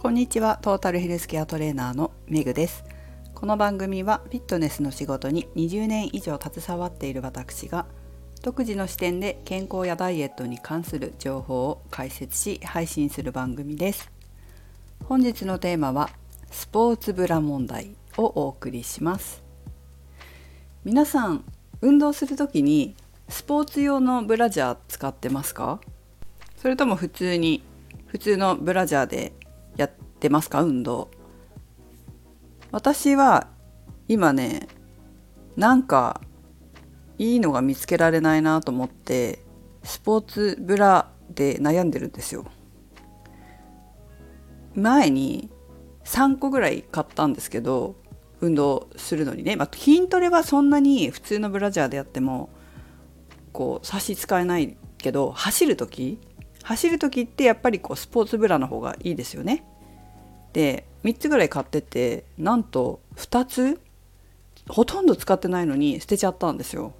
こんにちは。トータルヘルスケアトレーナーのメグです。この番組はフィットネスの仕事に20年以上携わっている私が独自の視点で健康やダイエットに関する情報を解説し配信する番組です。本日のテーマはスポーツブラ問題をお送りします。皆さん運動する時にスポーツ用のブラジャー使ってますか？それとも普通に普通のブラジャーでやってますか？運動。私は今ねなんかいいのが見つけられないなと思ってスポーツブラで悩んでるんですよ。前に3個ぐらい買ったんですけど運動するのにね、まあ、筋トレはそんなに普通のブラジャーでやってもこう差し支えないけど走る時走る時ってやっぱりこうスポーツブラの方がいいですよね。で3つぐらい買っててなんと2つほとんど使ってないのに捨てちゃったんですよ。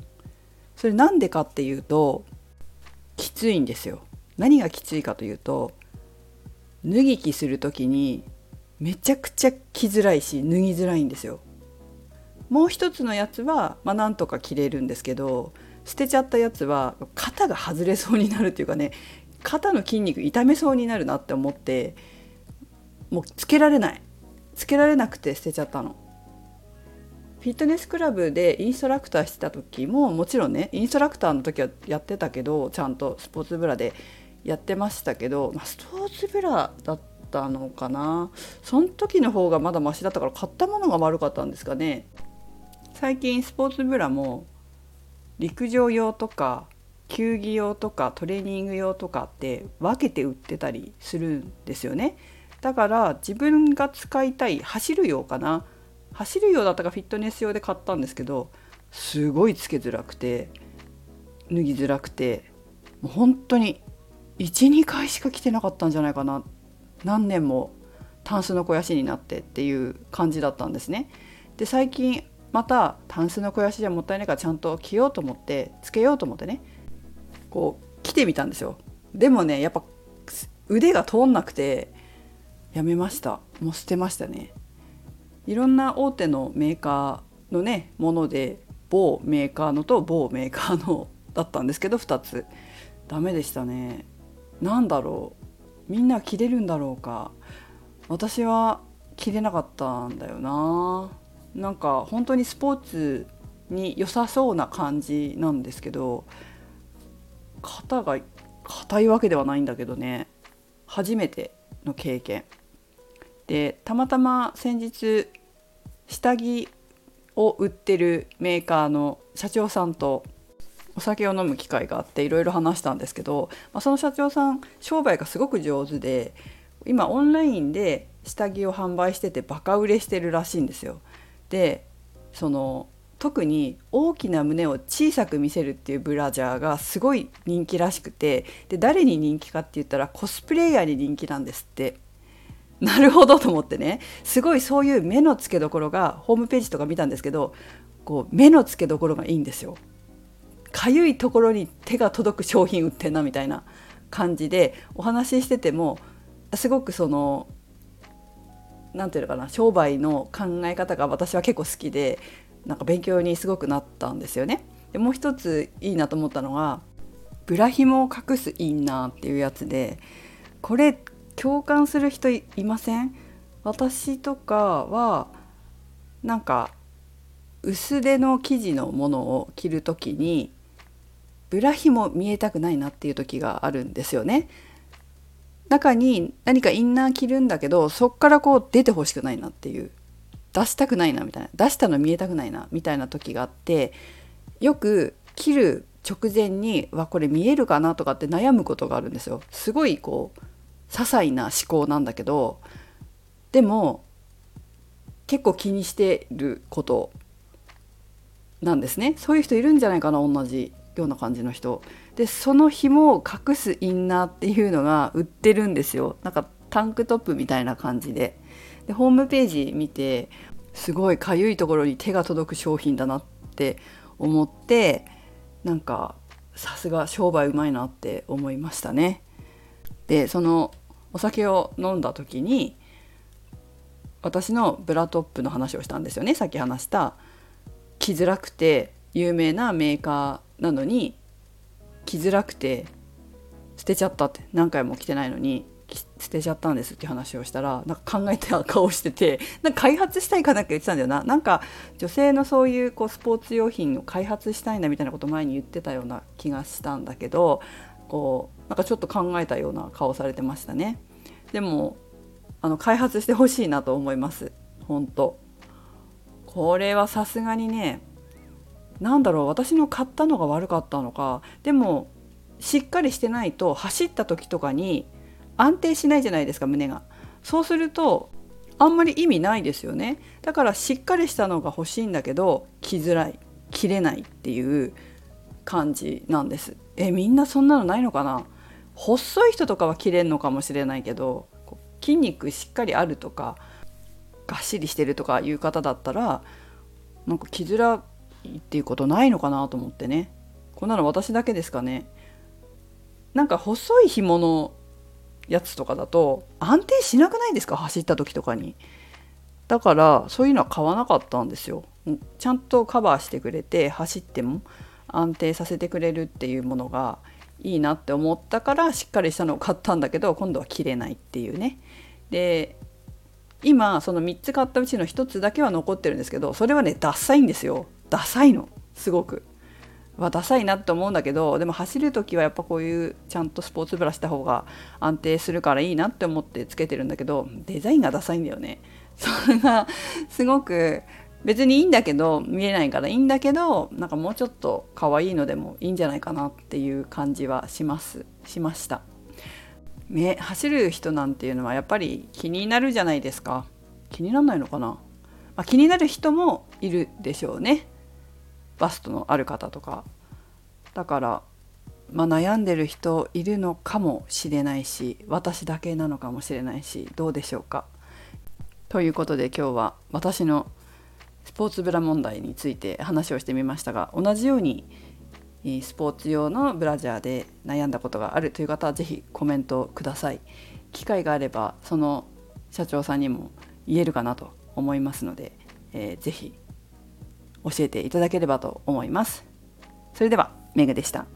それなんでかっていうときついんですよ。何がきついかというと脱ぎ着する時にめちゃくちゃ着づらいし脱ぎづらいんですよ。もう一つのやつは、まあ、なんとか着れるんですけど捨てちゃったやつは肩が外れそうになるっていうかね肩の筋肉痛めそうになるなって思ってもうつけられない。つけられなくて捨てちゃったの。フィットネスクラブでインストラクターしてた時ももちろんねインストラクターの時はやってたけどちゃんとスポーツブラでやってましたけど、まあ、スポーツブラだったのかな。その時の方がまだマシだったから買ったものが悪かったんですかね。最近スポーツブラも陸上用とか球技用とかトレーニング用とかって分けて売ってたりするんですよね。だから自分が使いたい走る用かな走る用だったかフィットネス用で買ったんですけどすごいつけづらくて脱ぎづらくてもう本当に12回しか着てなかったんじゃないかな何年もタンスの肥やしになってっていう感じだったんですね。で最近またタンスの肥やしじゃもったいないからちゃんと着ようと思ってつけようと思ってねこう着てみたんですよ。でもねやっぱ腕が通んなくてやめました。もう捨てましたね。いろんな大手のメーカーのねもので某メーカーのと某メーカーのだったんですけど2つ。ダメでしたね。何だろう。みんな着れるんだろうか。私は着れなかったんだよな。なんか本当にスポーツに良さそうな感じなんですけど肩が硬いわけではないんだけどね。初めての経験。でたまたま先日下着を売ってるメーカーの社長さんとお酒を飲む機会があっていろいろ話したんですけど、まあ、その社長さん商売がすごく上手で今オンラインで下着を販売しててバカ売れしてるらしいんですよ。でその特に大きな胸を小さく見せるっていうブラジャーがすごい人気らしくてで誰に人気かって言ったらコスプレイヤーに人気なんですって。なるほどと思ってねすごいそういう目の付けどころがホームページとか見たんですけどこう目の付けどころがいいんですよ。かゆいところに手が届く商品売ってんなみたいな感じでお話ししててもすごくその何て言うのかな商売の考え方が私は結構好きでなんか勉強にすごくなったんですよね。でもう一ついいなと思ったのがブラヒモを隠すインナーっていうやつでこれ共感する人いません？私とかはなんか薄手の生地のものを着る時にブラヒも見えたくないなっていう時があるんですよね。中に何かインナー着るんだけどそっからこう出てほしくないなっていう出したくないなみたいな出したの見えたくないなみたいな時があってよく切る直前にわこれ見えるかなとかって悩むことがあるんですよ。すごいこう些細な思考なんだけどでも結構気にしてることなんですね。そういう人いるんじゃないかな同じような感じの人。でその紐を隠すインナーっていうのが売ってるんですよ。なんかタンクトップみたいな感じで。でホームページ見てすごいかゆいところに手が届く商品だなって思ってなんかさすが商売うまいなって思いましたね。でそのお酒を飲んだ時に私のブラトップの話をしたんですよね。さっき話した着づらくて有名なメーカーなのに着づらくて捨てちゃったって何回も着てないのに捨てちゃったんですって話をしたらなんか考えた顔しててなんか開発したいかなんか言ってたんだよな。なんか女性のそういうこうスポーツ用品を開発したいんだみたいなこと前に言ってたような気がしたんだけどこうなんかちょっと考えたような顔されてましたね。でもあの開発してほしいなと思います。本当。これはさすがにね何だろう私の買ったのが悪かったのか。でもしっかりしてないと走った時とかに安定しないじゃないですか胸が。そうするとあんまり意味ないですよね。だからしっかりしたのが欲しいんだけど着づらい着れないっていう感じなんです。えみんなそんなのないのかな？細い人とかは着れんのかもしれないけど筋肉しっかりあるとかがっしりしてるとかいう方だったらなんか着づらいっていうことないのかなと思ってね。こんなの私だけですかね。なんか細い紐のやつとかだと安定しなくないですか？走った時とかに。だからそういうのは買わなかったんですよ。ちゃんとカバーしてくれて走っても。安定させてくれるっていうものがいいなって思ったからしっかりしたのを買ったんだけど今度は着れないっていうねで今その3つ買ったうちの1つだけは残ってるんですけどそれはねダサいんですよダサいのすごく。はダサいなって思うんだけどでも走る時はやっぱこういうちゃんとスポーツブラした方が安定するからいいなって思ってつけてるんだけどデザインがダサいんだよね。それがすごく別にいいんだけど見えないからいいんだけどなんかもうちょっと可愛いのでもいいんじゃないかなっていう感じはします。しました。ね、走る人なんていうのはやっぱり気になるじゃないですか。気にならないのかな、まあ、気になる人もいるでしょうね。バストのある方とか。だから、まあ、悩んでる人いるのかもしれないし私だけなのかもしれないしどうでしょうか。ということで今日は私のスポーツブラ問題について話をしてみましたが同じようにスポーツ用のブラジャーで悩んだことがあるという方は是非コメントください。機会があればその社長さんにも言えるかなと思いますので、えー、ぜひ教えていただければと思います。それではメグでした。